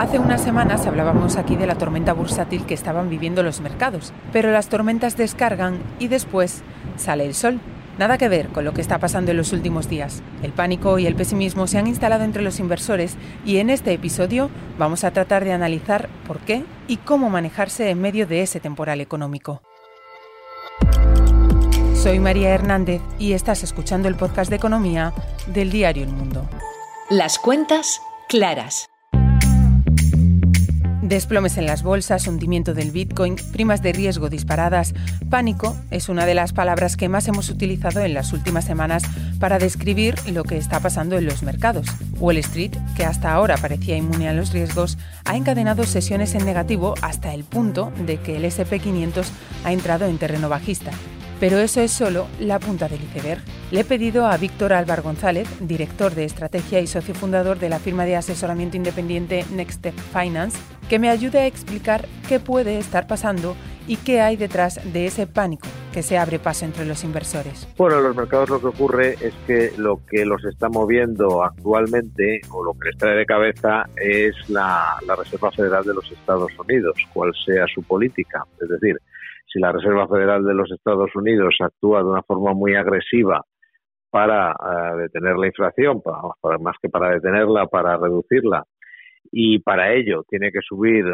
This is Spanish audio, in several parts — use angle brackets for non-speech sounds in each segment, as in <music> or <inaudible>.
Hace unas semanas hablábamos aquí de la tormenta bursátil que estaban viviendo los mercados, pero las tormentas descargan y después sale el sol. Nada que ver con lo que está pasando en los últimos días. El pánico y el pesimismo se han instalado entre los inversores y en este episodio vamos a tratar de analizar por qué y cómo manejarse en medio de ese temporal económico. Soy María Hernández y estás escuchando el podcast de economía del diario El Mundo. Las cuentas claras. Desplomes en las bolsas, hundimiento del Bitcoin, primas de riesgo disparadas, pánico es una de las palabras que más hemos utilizado en las últimas semanas para describir lo que está pasando en los mercados. Wall Street, que hasta ahora parecía inmune a los riesgos, ha encadenado sesiones en negativo hasta el punto de que el SP500 ha entrado en terreno bajista. Pero eso es solo la punta del iceberg. Le he pedido a Víctor Álvar González, director de estrategia y socio fundador de la firma de asesoramiento independiente Next Step Finance, que me ayude a explicar qué puede estar pasando y qué hay detrás de ese pánico que se abre paso entre los inversores. Bueno, en los mercados lo que ocurre es que lo que los está moviendo actualmente o lo que les trae de cabeza es la, Reserva Federal de los Estados Unidos, cual sea su política. Es decir, si la Reserva Federal de los Estados Unidos actúa de una forma muy agresiva para eh, detener la inflación, más que para detenerla, para reducirla, y para ello tiene que subir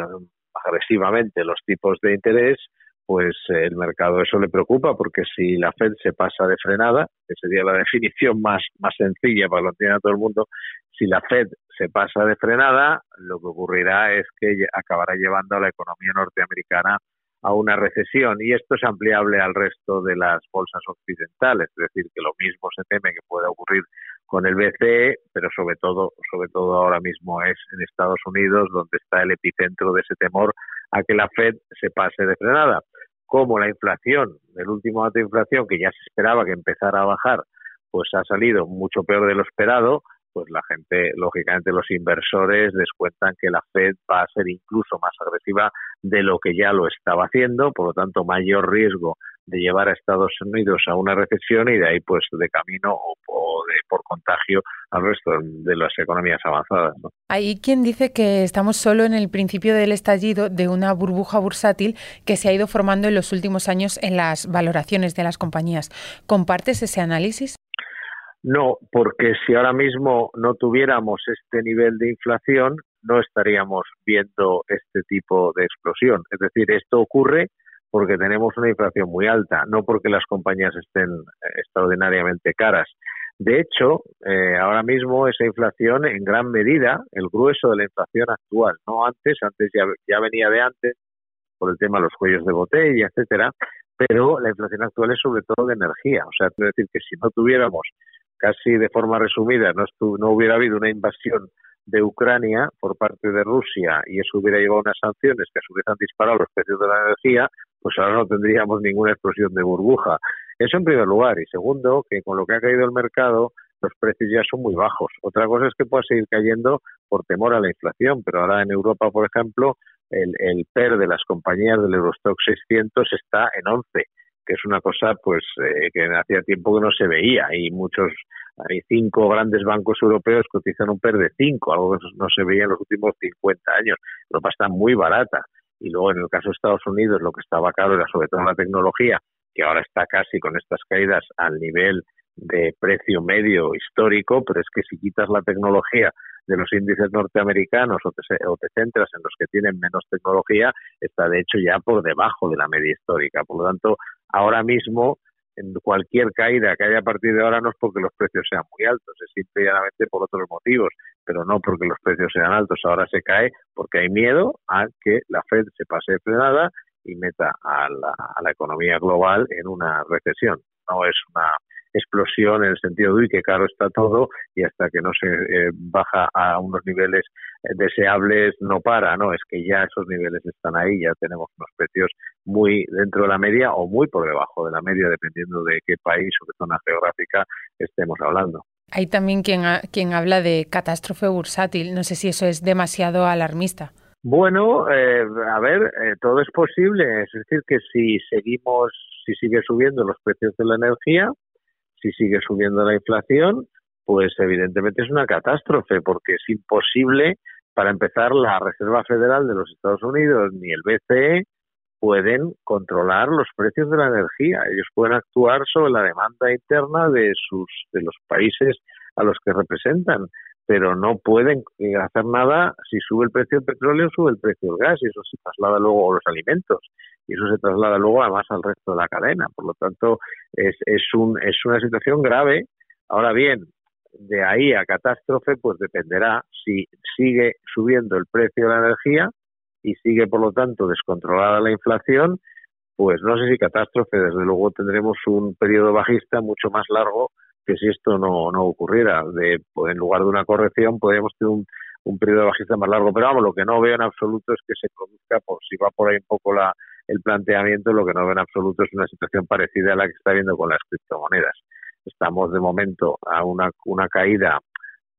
agresivamente los tipos de interés, pues el mercado eso le preocupa porque si la Fed se pasa de frenada, que sería la <laughs> definición más, más sencilla para lo que a todo el mundo, si la Fed se pasa de frenada, lo que ocurrirá es que acabará llevando a la economía norteamericana a una recesión y esto es ampliable al resto de las bolsas occidentales, es decir, que lo mismo se teme que pueda ocurrir con el BCE, pero sobre todo, sobre todo ahora mismo es en Estados Unidos donde está el epicentro de ese temor a que la Fed se pase de frenada. Como la inflación, el último dato de inflación que ya se esperaba que empezara a bajar, pues ha salido mucho peor de lo esperado, pues la gente, lógicamente los inversores descuentan que la Fed va a ser incluso más agresiva de lo que ya lo estaba haciendo, por lo tanto mayor riesgo de llevar a Estados Unidos a una recesión y de ahí pues de camino o, de, por contagio al resto de las economías avanzadas. Hay quien dice que estamos solo en el principio del estallido de una burbuja bursátil que se ha ido formando en los últimos años en las valoraciones de las compañías. ¿Compartes ese análisis? No, porque si ahora mismo no tuviéramos este nivel de inflación, no estaríamos viendo este tipo de explosión. Es decir, esto ocurre porque tenemos una inflación muy alta, no porque las compañías estén eh, extraordinariamente caras. De hecho, eh, ahora mismo esa inflación, en gran medida, el grueso de la inflación actual, no antes, antes ya, venía de antes, por el tema de los cuellos de botella, etcétera, pero la inflación actual es sobre todo de energía. O sea, es decir, que si no tuviéramos casi de forma resumida, no, no hubiera habido una invasión de Ucrania por parte de Rusia y eso hubiera llevado a unas sanciones que a su vez han disparado los precios de la energía, pues ahora no tendríamos ninguna explosión de burbuja. Eso en primer lugar. Y segundo, que con lo que ha caído el mercado, los precios ya son muy bajos. Otra cosa es que pueda seguir cayendo por temor a la inflación, pero ahora en Europa, por ejemplo, el, el PER de las compañías del Eurostock 600 está en 11 que es una cosa pues eh, que hacía tiempo que no se veía y muchos hay cinco grandes bancos europeos que cotizan un PER de cinco, algo que no se veía en los últimos 50 años. Europa está muy barata y luego en el caso de Estados Unidos lo que estaba caro era sobre todo la tecnología, que ahora está casi con estas caídas al nivel de precio medio histórico, pero es que si quitas la tecnología de los índices norteamericanos o te, centras en los que tienen menos tecnología, está de hecho ya por debajo de la media histórica. Por lo tanto, ahora mismo, en cualquier caída que haya a partir de ahora no es porque los precios sean muy altos, es simplemente por otros motivos, pero no porque los precios sean altos. Ahora se cae porque hay miedo a que la Fed se pase de frenada y meta a la, a la economía global en una recesión. No es una explosión en el sentido de uy, que caro está todo y hasta que no se eh, baja a unos niveles eh, deseables no para, no, es que ya esos niveles están ahí, ya tenemos unos precios muy dentro de la media o muy por debajo de la media, dependiendo de qué país o qué zona geográfica estemos hablando. Hay también quien, quien habla de catástrofe bursátil, no sé si eso es demasiado alarmista. Bueno, eh, a ver, todo es posible. Es decir, que si seguimos, si sigue subiendo los precios de la energía, si sigue subiendo la inflación, pues evidentemente es una catástrofe, porque es imposible Para empezar, la Reserva Federal de los Estados Unidos ni el BCE pueden controlar los precios de la energía. Ellos pueden actuar sobre la demanda interna de sus de los países a los que representan, pero no pueden eh, hacer nada si sube el precio del petróleo, sube el precio del gas y eso se traslada luego a los alimentos y eso se traslada luego además al resto de la cadena. Por lo tanto, es, es, un, es una situación grave. Ahora bien, de ahí a catástrofe, pues dependerá si sigue subiendo el precio de la energía y sigue, por lo tanto, descontrolada la inflación, pues no sé si catástrofe, desde luego tendremos un periodo bajista mucho más largo que si esto no, no ocurriera. De, pues, en lugar de una corrección, podríamos tener un, un periodo bajista más largo. Pero vamos, lo que no veo en absoluto es que se produzca, por si va por ahí un poco la, el planteamiento, lo que no veo en absoluto es una situación parecida a la que está viendo con las criptomonedas. Estamos de momento a una, una caída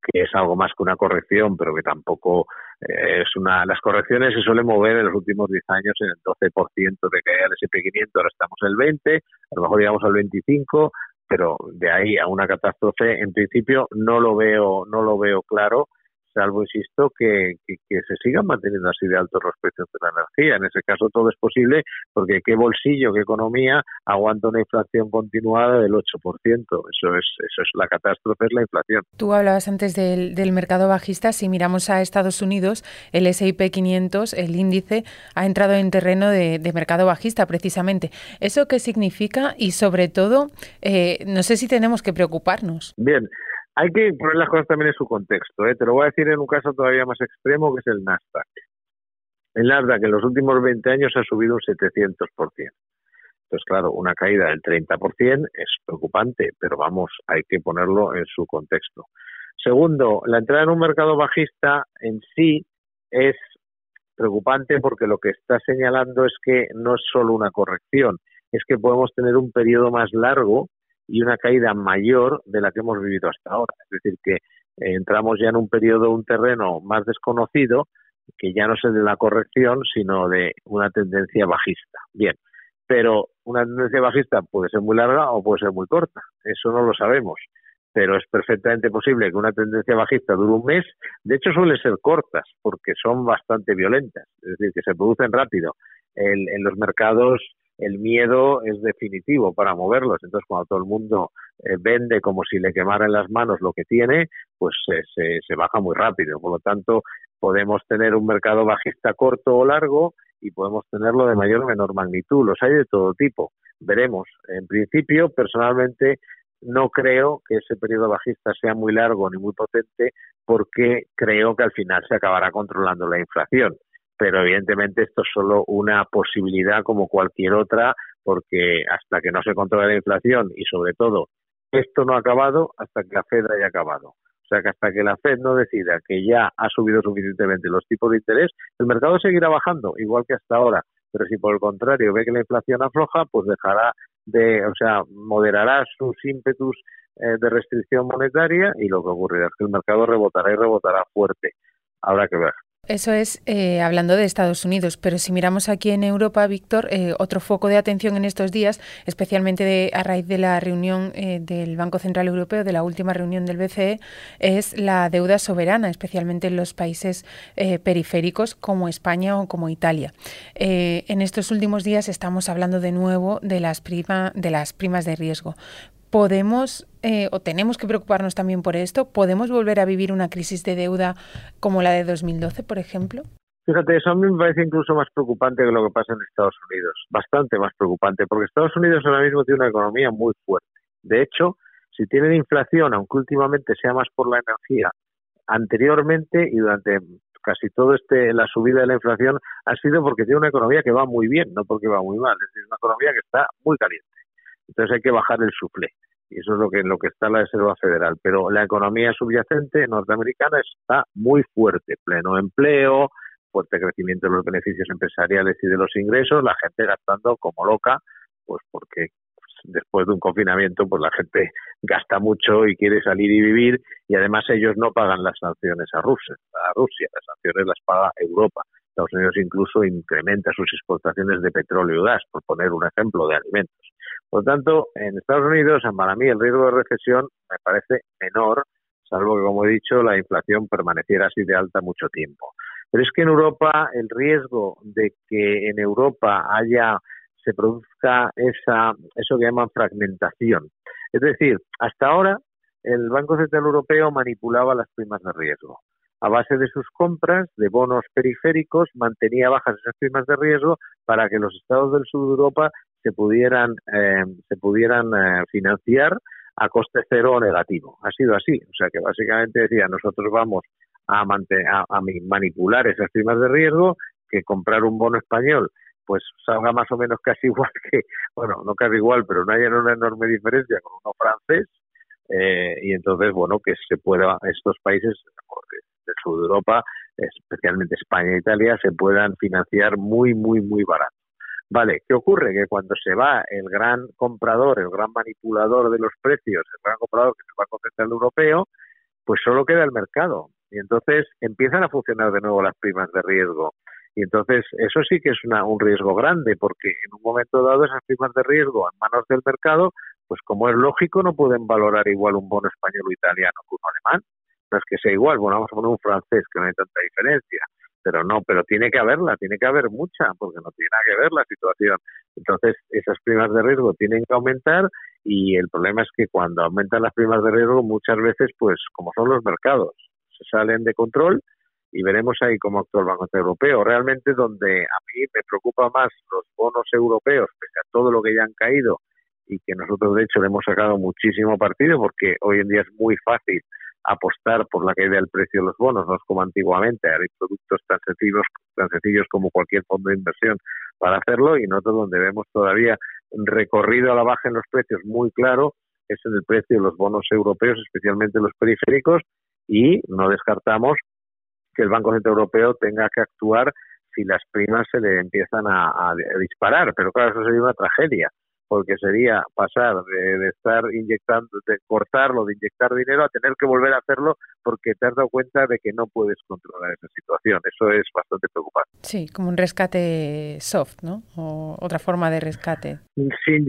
que es algo más que una corrección, pero que tampoco eh, es una. Las correcciones se suelen mover en los últimos 10 años en el 12% de caída del SP500, ahora estamos en el 20, a lo mejor llegamos al 25, pero de ahí a una catástrofe, en principio no lo veo, no lo veo claro salvo, insisto, que, se sigan manteniendo así de altos los precios de la energía. En ese caso todo es posible porque qué bolsillo, qué economía aguanta una inflación continuada del 8%. Eso es, eso es la catástrofe, es la inflación. Tú hablabas antes del, mercado bajista. Si miramos a Estados Unidos, el S&P 500, el índice, ha entrado en terreno de, mercado bajista precisamente. ¿Eso qué significa? Y sobre todo, eh, no sé si tenemos que preocuparnos. Bien, hay que poner las cosas también en su contexto. ¿eh? Te lo voy a decir en un caso todavía más extremo, que es el Nasdaq. El Nasdaq en los últimos 20 años ha subido un 700%. Entonces, claro, una caída del 30% es preocupante, pero vamos, hay que ponerlo en su contexto. Segundo, la entrada en un mercado bajista en sí es preocupante porque lo que está señalando es que no es solo una corrección, es que podemos tener un periodo más largo y una caída mayor de la que hemos vivido hasta ahora. Es decir, que eh, entramos ya en un periodo, un terreno más desconocido, que ya no es el de la corrección, sino de una tendencia bajista. Bien, pero una tendencia bajista puede ser muy larga o puede ser muy corta, eso no lo sabemos, pero es perfectamente posible que una tendencia bajista dure un mes, de hecho suelen ser cortas porque son bastante violentas, es decir, que se producen rápido. en los mercados el miedo es definitivo para moverlos. Entonces, cuando todo el mundo eh, vende como si le quemaran las manos lo que tiene, pues se, se baja muy rápido. Por lo tanto, podemos tener un mercado bajista corto o largo y podemos tenerlo de mayor o menor magnitud. Los hay de todo tipo. Veremos. En principio, personalmente, no creo que ese periodo bajista sea muy largo ni muy potente porque creo que al final se acabará controlando la inflación pero evidentemente esto es solo una posibilidad como cualquier otra, porque hasta que no se controle la inflación y sobre todo esto no ha acabado hasta que la Fed haya acabado. O sea que hasta que la Fed no decida que ya ha subido suficientemente los tipos de interés, el mercado seguirá bajando, igual que hasta ahora. Pero si por el contrario ve que la inflación afloja, pues dejará de, o sea, moderará sus ímpetus eh, de restricción monetaria y lo que ocurrirá es que el mercado rebotará y rebotará fuerte. Habrá que ver. Eso es eh, hablando de Estados Unidos, pero si miramos aquí en Europa, Víctor, eh, otro foco de atención en estos días, especialmente a raíz de la reunión eh, del Banco Central Europeo, de la última reunión del BCE, es la deuda soberana, especialmente en los países periféricos como España o como Italia. en estos últimos días estamos hablando de nuevo de las, prima, de las primas de riesgo podemos eh, o tenemos que preocuparnos también por esto? ¿Podemos volver a vivir una crisis de deuda como la de 2012, por ejemplo? Fíjate, eso a mí me parece incluso más preocupante que lo que pasa en Estados Unidos, bastante más preocupante, porque Estados Unidos ahora mismo tiene una economía muy fuerte. De hecho, si tienen inflación, aunque últimamente sea más por la energía, anteriormente y durante casi todo este la subida de la inflación ha sido porque tiene una economía que va muy bien, no porque va muy mal, es decir, una economía que está muy caliente. Entonces hay que bajar el suple. Y eso es lo que, en lo que está la Reserva Federal. Pero la economía subyacente norteamericana está muy fuerte. Pleno empleo, fuerte crecimiento de los beneficios empresariales y de los ingresos, la gente gastando como loca, pues porque después de un confinamiento, pues la gente gasta mucho y quiere salir y vivir y además ellos no pagan las sanciones a Rusia, a Rusia, las sanciones las paga Europa. Estados Unidos incluso incrementa sus exportaciones de petróleo y gas, por poner un ejemplo de alimentos. Por lo tanto, en Estados Unidos, para mí, el riesgo de recesión me parece menor, salvo que, como he dicho, la inflación permaneciera así de alta mucho tiempo. Pero es que en Europa el riesgo de que en Europa haya se produzca esa eso que llaman fragmentación. Es decir, hasta ahora el Banco Central Europeo manipulaba las primas de riesgo. A base de sus compras de bonos periféricos mantenía bajas esas primas de riesgo para que los estados del sur de Europa se pudieran eh, se pudieran eh, financiar a coste cero o negativo. Ha sido así. O sea que básicamente decía, nosotros vamos a, a, manipular esas primas de riesgo que comprar un bono español pues salga más o menos casi <laughs> igual que, bueno, no casi igual, pero no haya una enorme diferencia con uno francés, eh, y entonces, bueno, que se pueda, estos países del sur de Europa, especialmente España e Italia, se puedan financiar muy, muy, muy barato. Vale, ¿qué ocurre? Que cuando se va el gran comprador, el gran manipulador de los precios, el gran comprador que es el Banco Central Europeo, pues solo queda el mercado. Y entonces empiezan a funcionar de nuevo las primas de riesgo. Y entonces eso sí que es una, un riesgo grande, porque en un momento dado esas primas de riesgo en manos del mercado, pues como es lógico, no pueden valorar igual un bono español o italiano que un alemán. No es que sea igual, bueno, vamos a poner un francés, que no hay tanta diferencia pero no, pero tiene que haberla, tiene que haber mucha, porque no tiene nada que ver la situación. Entonces, esas primas de riesgo tienen que aumentar y el problema es que cuando aumentan las primas de riesgo, muchas veces, pues como son los mercados, se salen de control y veremos ahí cómo actúa el Banco Central Europeo. Realmente donde a mí me preocupa más los bonos europeos, pese a todo lo que ya han caído y que nosotros de hecho le hemos sacado muchísimo partido porque hoy en día es muy fácil apostar por la caída del precio de los bonos, no es como antiguamente, hay productos tan sencillos, tan sencillos como cualquier fondo de inversión para hacerlo y nosotros donde vemos todavía recorrido a la baja en los precios muy claro es en el precio de los bonos europeos, especialmente los periféricos, y no descartamos que el Banco Central Europeo tenga que actuar si las primas se le empiezan a disparar, pero claro, eso sería una tragedia porque sería pasar de, estar inyectando, de cortarlo, de inyectar dinero, a tener que volver a hacerlo porque te has dado cuenta de que no puedes controlar esa situación. Eso es bastante preocupante. Sí, como un rescate soft, ¿no? O otra forma de rescate. Sin,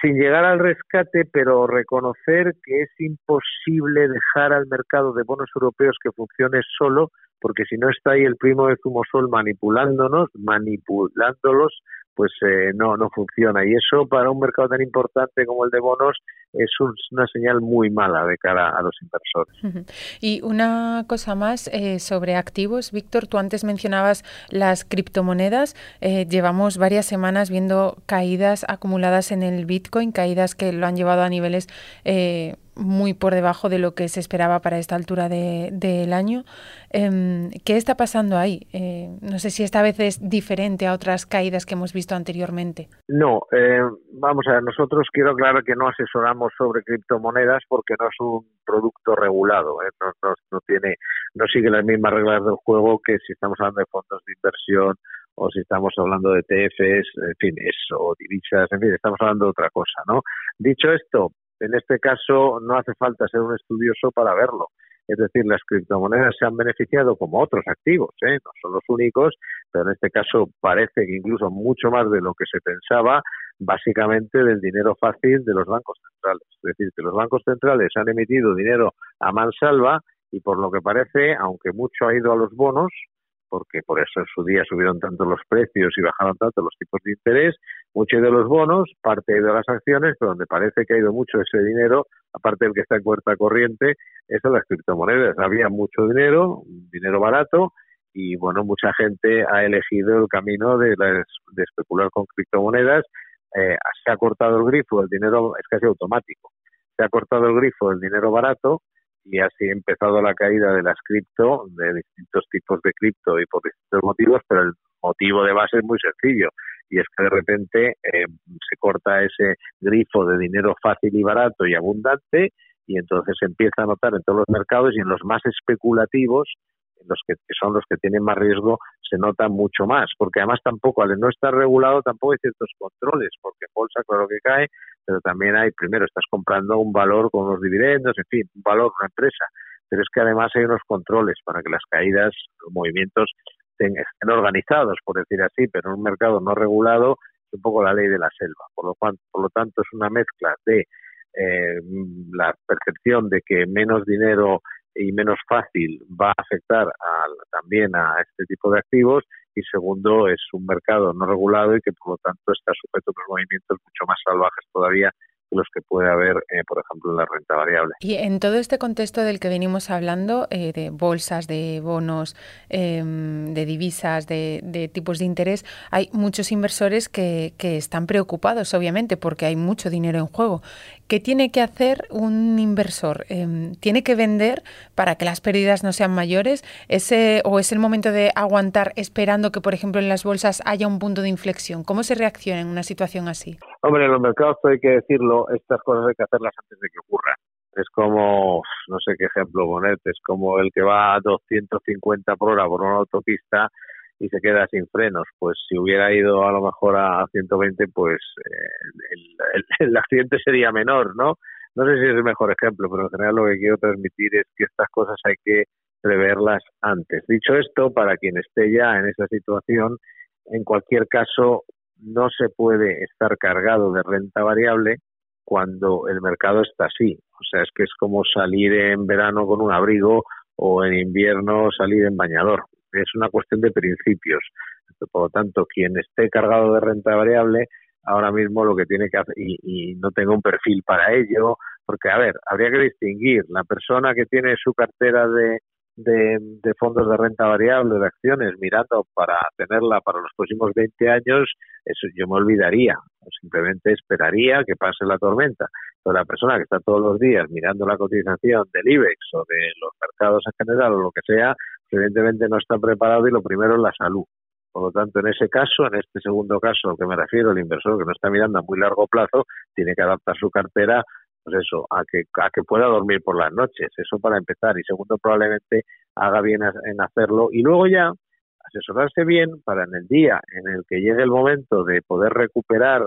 sin llegar al rescate, pero reconocer que es imposible dejar al mercado de bonos europeos que funcione solo, porque si no está ahí el primo de Zumosol manipulándonos, manipulándolos, pues eh, no, no funciona. Y eso para un mercado tan importante como el de bonos es una señal muy mala de cara a los inversores. Y una cosa más eh, sobre activos. Víctor, tú antes mencionabas las criptomonedas. Eh, llevamos varias semanas viendo caídas acumuladas en el Bitcoin, caídas que lo han llevado a niveles muy por debajo de lo que se esperaba para esta altura del de, año. Em, ¿Qué está pasando ahí? Eh, no sé si esta vez es diferente a otras caídas que hemos visto anteriormente. No, eh, vamos a ver, nosotros quiero aclarar que no asesoramos sobre criptomonedas porque no es un producto regulado, ¿eh? no, no, tiene, no sigue las mismas reglas del juego que si estamos hablando de fondos de inversión o si estamos hablando de TFs, en fin, eso, divisas, en fin, estamos hablando de otra cosa, ¿no? Dicho esto, en este caso no hace falta ser un estudioso para verlo. Es decir, las criptomonedas se han beneficiado como otros activos, ¿eh? no son los únicos, pero en este caso parece que incluso mucho más de lo que se pensaba, básicamente del dinero fácil de los bancos centrales. Es decir, que los bancos centrales han emitido dinero a mansalva y por lo que parece, aunque mucho ha ido a los bonos, porque por eso en su día subieron tanto los precios y bajaron tanto los tipos de interés, mucho de los bonos, parte de las acciones, pero donde parece que ha ido mucho ese dinero, aparte del que está en cuenta corriente, es en las criptomonedas. Había mucho dinero, dinero barato, y bueno, mucha gente ha elegido el camino de, de especular con criptomonedas. Eh, se ha cortado el grifo, el dinero es casi automático. Se ha cortado el grifo del dinero barato y así ha empezado la caída de las cripto, de distintos tipos de cripto y por distintos motivos, pero el motivo de base es muy sencillo y es que de repente eh, se corta ese grifo de dinero fácil y barato y abundante y entonces se empieza a notar en todos los mercados y en los más especulativos los que, son los que tienen más riesgo se nota mucho más, porque además tampoco, al no estar regulado, tampoco hay ciertos controles, porque en bolsa, claro que cae, pero también hay, primero, estás comprando un valor con unos dividendos, en fin, un valor, una empresa, pero es que además hay unos controles para que las caídas, los movimientos estén, organizados, por decir así, pero en un mercado no regulado es un poco la ley de la selva, por lo, cual, por lo tanto es una mezcla de eh, la percepción de que menos dinero y menos fácil va a afectar también a este tipo de activos y segundo es un mercado no regulado y que por lo tanto está sujeto a unos movimientos mucho más salvajes todavía los que puede haber, eh, por ejemplo, en la renta variable. Y en todo este contexto del que venimos hablando, eh, de bolsas, de bonos, em, de divisas, de, tipos de interés, hay muchos inversores que, que, están preocupados, obviamente, porque hay mucho dinero en juego. ¿Qué tiene que hacer un inversor? Em, ¿Tiene que vender para que las pérdidas no sean mayores? ¿Ese, ¿O es el momento de aguantar esperando que, por ejemplo, en las bolsas haya un punto de inflexión? ¿Cómo se reacciona en una situación así? Hombre, en los mercados hay que decirlo, estas cosas hay que hacerlas antes de que ocurran. Es como, no sé qué ejemplo ponerte, es como el que va a 250 por hora por una autopista y se queda sin frenos. Pues si hubiera ido a lo mejor a 120, pues eh, <laughs> el, accidente sería menor, ¿no? No sé si es el mejor ejemplo, pero en general lo que quiero transmitir es que estas cosas hay que preverlas antes. Dicho esto, para quien esté ya en esa situación, en cualquier caso, no se puede estar cargado de renta variable cuando el mercado está así. O sea, es que es como salir en verano con un abrigo o en invierno salir en bañador. Es una cuestión de principios. Por lo tanto, quien esté cargado de renta variable, ahora mismo lo que tiene que hacer, y, y no tenga un perfil para ello, porque, a ver, habría que distinguir la persona que tiene su cartera de, de, fondos de renta variable, de acciones, mirando para tenerla para los próximos 20 años, eso yo me olvidaría. Simplemente esperaría que pase la tormenta. Pero la persona que está todos los días mirando la cotización del IBEX o de los mercados en general o lo que sea, evidentemente no está preparado y lo primero es la salud. Por lo tanto, en ese caso, en este segundo caso al que me refiero, el inversor que no está mirando a muy largo plazo, tiene que adaptar su cartera pues eso, a que, a que pueda dormir por las noches, eso para empezar, y segundo, probablemente haga bien en hacerlo, y luego ya asesorarse bien para en el día en el que llegue el momento de poder recuperar,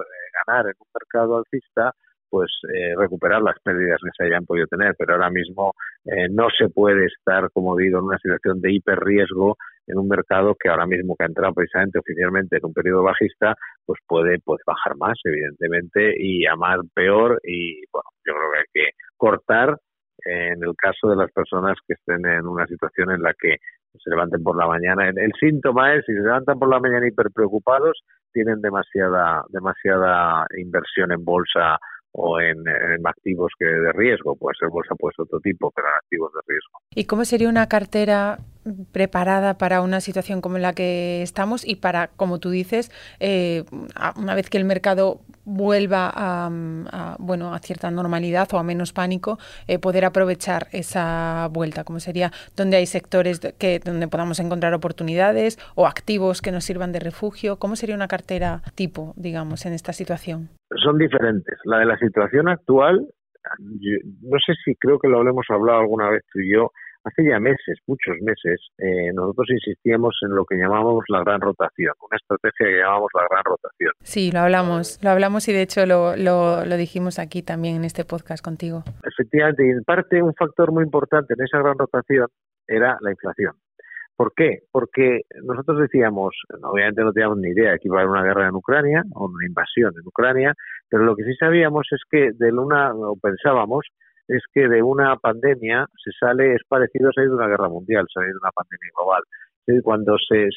ganar en un mercado alcista, pues eh, recuperar las pérdidas que se hayan podido tener, pero ahora mismo eh, no se puede estar, como digo, en una situación de hiperriesgo en un mercado que ahora mismo que ha entrado precisamente oficialmente en un periodo bajista, pues puede pues bajar más, evidentemente, y a más peor, y bueno, yo creo que hay que cortar en el caso de las personas que estén en una situación en la que se levanten por la mañana. El, síntoma es, si se levantan por la mañana hiper preocupados, tienen demasiada, demasiada inversión en bolsa o en, activos que de riesgo, puede ser bolsa, pues otro tipo, pero en activos de riesgo. ¿Y cómo sería una cartera preparada para una situación como la que estamos y para, como tú dices, eh, una vez que el mercado vuelva a, bueno, a cierta normalidad o a menos pánico, eh, poder aprovechar esa vuelta, como sería donde hay sectores que donde podamos encontrar oportunidades o activos que nos sirvan de refugio. ¿Cómo sería una cartera tipo, digamos, en esta situación? Son diferentes. La de la situación actual, no sé si creo que lo hemos hablado alguna vez tú y yo, Hace ya meses, muchos meses, eh, nosotros insistíamos en lo que llamábamos la gran rotación, una estrategia que llamamos la gran rotación. Sí, lo hablamos, lo hablamos y de hecho lo, lo, lo dijimos aquí también en este podcast contigo. Efectivamente, y en parte un factor muy importante en esa gran rotación era la inflación. ¿Por qué? Porque nosotros decíamos, obviamente no teníamos ni idea de que iba a haber una guerra en Ucrania o una invasión en Ucrania, pero lo que sí sabíamos es que de una, o pensábamos, es que de una pandemia se sale, es parecido a salir de una guerra mundial, salir de una pandemia global. Cuando se,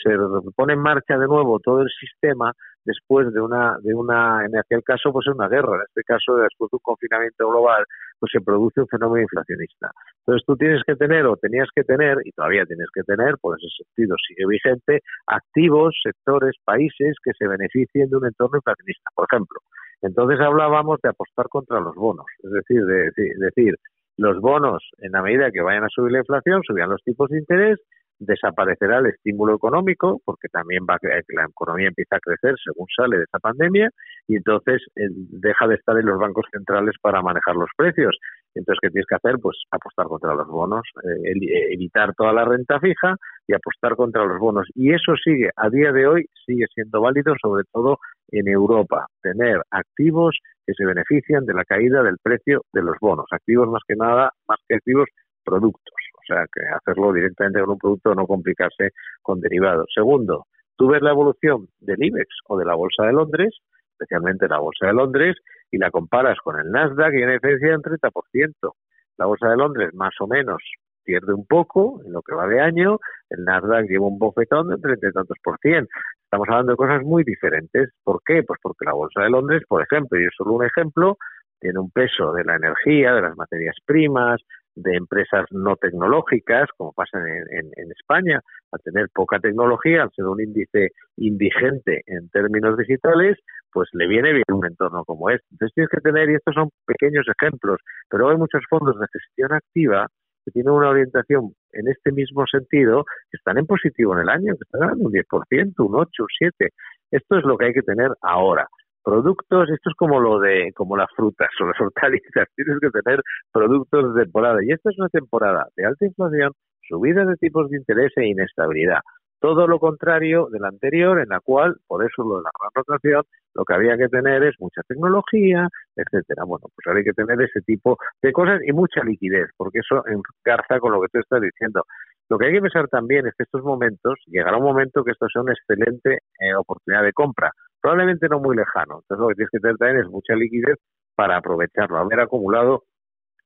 pone en marcha de nuevo todo el sistema, después de una, de una, en aquel caso, pues es una guerra, en este caso, después de un confinamiento global, pues se produce un fenómeno inflacionista. Entonces tú tienes que tener, o tenías que tener, y todavía tienes que tener, por ese sentido sigue vigente, activos, sectores, países que se beneficien de un entorno inflacionista. Por ejemplo, entonces hablábamos de apostar contra los bonos, es decir, de, decir, los bonos, en la medida que vayan a subir la inflación, subían los tipos de interés, desaparecerá el estímulo económico, porque también va la economía empieza a crecer según sale de esa pandemia, y entonces eh, deja de estar en los bancos centrales para manejar los precios. Entonces, ¿qué tienes que hacer? Pues apostar contra los bonos, eh, eh, evitar toda la renta fija y apostar contra los bonos. Y eso sigue, a día de hoy, sigue siendo válido, sobre todo en Europa, tener activos que se benefician de la caída del precio de los bonos. Activos más que nada, más que activos, productos. O sea, que hacerlo directamente con un producto, no complicarse con derivados. Segundo, tú ves la evolución del IBEX o de la Bolsa de Londres, especialmente la Bolsa de Londres, y la comparas con el Nasdaq y en diferencia de un 30%. La Bolsa de Londres más o menos pierde un poco en lo que va de año, el Nasdaq lleva un bofetón de treinta y tantos por cien. Estamos hablando de cosas muy diferentes. ¿Por qué? Pues porque la Bolsa de Londres, por ejemplo, y es solo un ejemplo, tiene un peso de la energía, de las materias primas, de empresas no tecnológicas, como pasa en, en, España, al tener poca tecnología, al ser un índice indigente en términos digitales, pues le viene bien un entorno como este. Entonces tienes que tener, y estos son pequeños ejemplos, pero hay muchos fondos de gestión activa que tienen una orientación en este mismo sentido, que están en positivo en el año, que están ganando un 10%, un 8, un 7. Esto es lo que hay que tener ahora productos, esto es como lo de, como las frutas o las hortalizas, <laughs> tienes que tener productos de temporada. Y esta es una temporada de alta inflación, subida de tipos de interés e inestabilidad. Todo lo contrario de la anterior, en la cual, por eso lo de la rotación, lo que había que tener es mucha tecnología, etcétera. Bueno, pues hay que tener ese tipo de cosas y mucha liquidez, porque eso engarza con lo que tú estás diciendo. Lo que hay que pensar también es que estos momentos, llegará un momento que esto sea una excelente eh, oportunidad de compra, probablemente no muy lejano. Entonces lo que tienes que tener también es mucha liquidez para aprovecharlo. Haber acumulado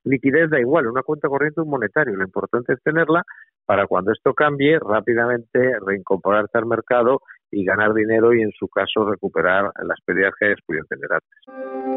liquidez da igual, una cuenta corriente un monetario. Lo importante es tenerla para cuando esto cambie, rápidamente reincorporarse al mercado y ganar dinero y en su caso recuperar las pérdidas que hayas podido tener antes.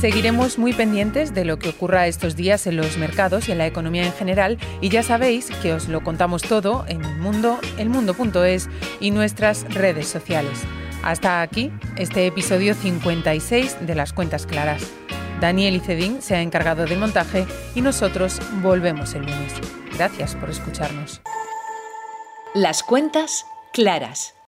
Seguiremos muy pendientes de lo que ocurra estos días en los mercados y en la economía en general y ya sabéis que os lo contamos todo en el mundo, elmundo.es y nuestras redes sociales. Hasta aquí este episodio 56 de las cuentas claras. Daniel Icedín se ha encargado del montaje y nosotros volvemos el lunes. Gracias por escucharnos. Las cuentas claras